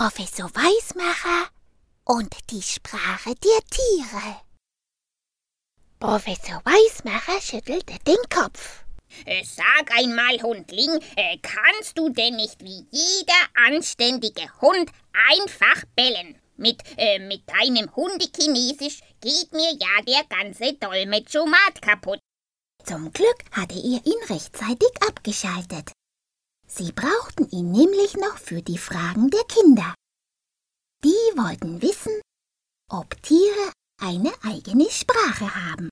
Professor Weismacher und die Sprache der Tiere. Professor Weismacher schüttelte den Kopf. Äh, sag einmal, Hundling, äh, kannst du denn nicht wie jeder anständige Hund einfach bellen? Mit, äh, mit deinem Hundechinesisch geht mir ja der ganze Dolmetschomat kaputt. Zum Glück hatte er ihn rechtzeitig abgeschaltet. Sie brauchten ihn nämlich noch für die Fragen der Kinder. Die wollten wissen, ob Tiere eine eigene Sprache haben.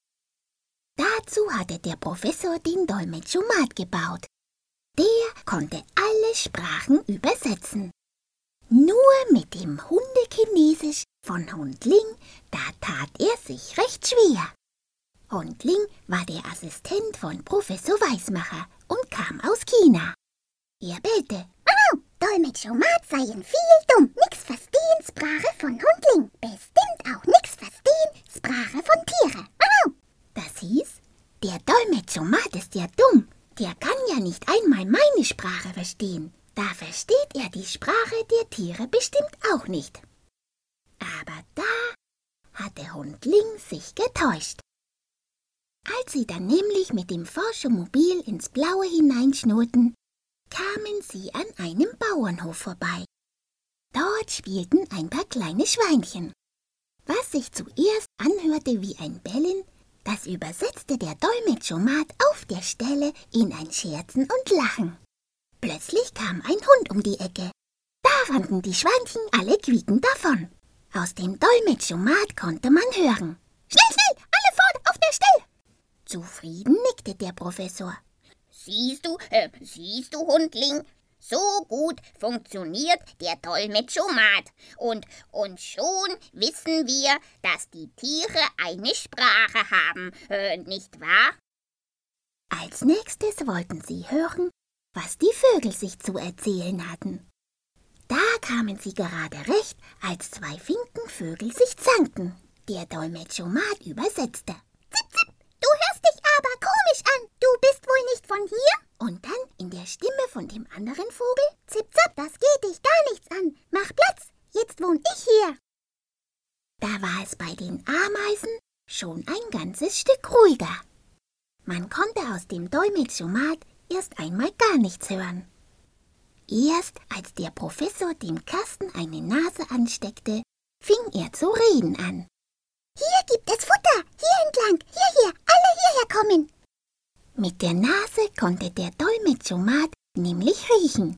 Dazu hatte der Professor den Dolmetschomat gebaut. Der konnte alle Sprachen übersetzen. Nur mit dem Hundechinesisch von Hundling, da tat er sich recht schwer. Hundling war der Assistent von Professor Weismacher und kam aus China. Er bellte. Oh, Dolmetschomat seien viel dumm. Nix verstehen, Sprache von Hundling. Bestimmt auch nix verstehen, Sprache von Tiere. Oh. Das hieß, der Dolmetschomat ist ja dumm. Der kann ja nicht einmal meine Sprache verstehen. Da versteht er die Sprache der Tiere bestimmt auch nicht. Aber da hatte Hundling sich getäuscht. Als sie dann nämlich mit dem Forschemobil ins Blaue hineinschnurrten, kamen sie an einem Bauernhof vorbei. Dort spielten ein paar kleine Schweinchen. Was sich zuerst anhörte wie ein Bellen, das übersetzte der Dolmetschomat auf der Stelle in ein Scherzen und Lachen. Plötzlich kam ein Hund um die Ecke. Da rannten die Schweinchen alle quiekend davon. Aus dem Dolmetschomat konnte man hören. Schnell, schnell, alle fort auf der Stelle! Zufrieden nickte der Professor. Siehst du, äh, siehst du, Hundling? So gut funktioniert der Dolmetschomat. Und, und schon wissen wir, dass die Tiere eine Sprache haben, äh, nicht wahr? Als nächstes wollten sie hören, was die Vögel sich zu erzählen hatten. Da kamen sie gerade recht, als zwei Finkenvögel sich zankten. Der Dolmetschomat übersetzte. Zip, zip, von dem anderen Vogel, Zip, zap, das geht dich gar nichts an. Mach Platz, jetzt wohn ich hier. Da war es bei den Ameisen schon ein ganzes Stück ruhiger. Man konnte aus dem Dolmetschomat erst einmal gar nichts hören. Erst als der Professor dem Kasten eine Nase ansteckte, fing er zu reden an. Hier gibt es Futter, hier entlang, hierher, alle hierher kommen. Mit der Nase konnte der Dolmetschomat nämlich riechen.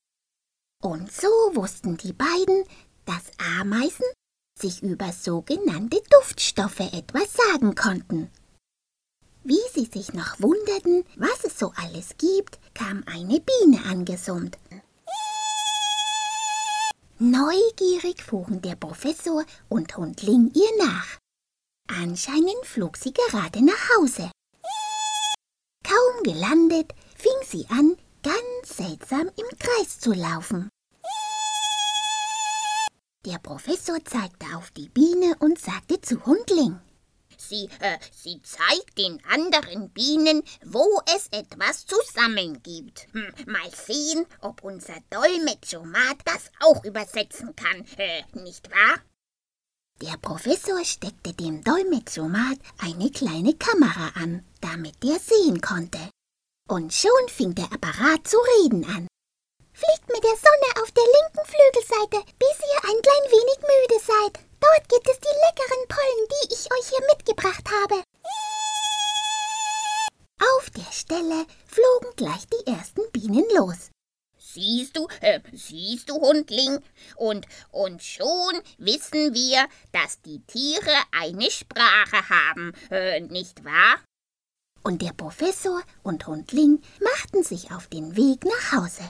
Und so wussten die beiden, dass Ameisen sich über sogenannte Duftstoffe etwas sagen konnten. Wie sie sich noch wunderten, was es so alles gibt, kam eine Biene angesummt. Neugierig fuhren der Professor und Hundling ihr nach. Anscheinend flog sie gerade nach Hause. Kaum gelandet, fing sie an, ganz seltsam im Kreis zu laufen. Der Professor zeigte auf die Biene und sagte zu Hundling. Sie, äh, sie zeigt den anderen Bienen, wo es etwas zu sammeln gibt. Hm, mal sehen, ob unser Dolmetschomat das auch übersetzen kann, äh, nicht wahr? Der Professor steckte dem Dolmetschomat eine kleine Kamera an, damit er sehen konnte. Und schon fing der Apparat zu reden an. Fliegt mit der Sonne auf der linken Flügelseite, bis ihr ein klein wenig müde seid. Dort gibt es die leckeren Pollen, die ich euch hier mitgebracht habe. Auf der Stelle flogen gleich die ersten Bienen los. Siehst du, äh, siehst du, Hundling? Und, und schon wissen wir, dass die Tiere eine Sprache haben, äh, nicht wahr? Und der Professor und Hundling machten sich auf den Weg nach Hause.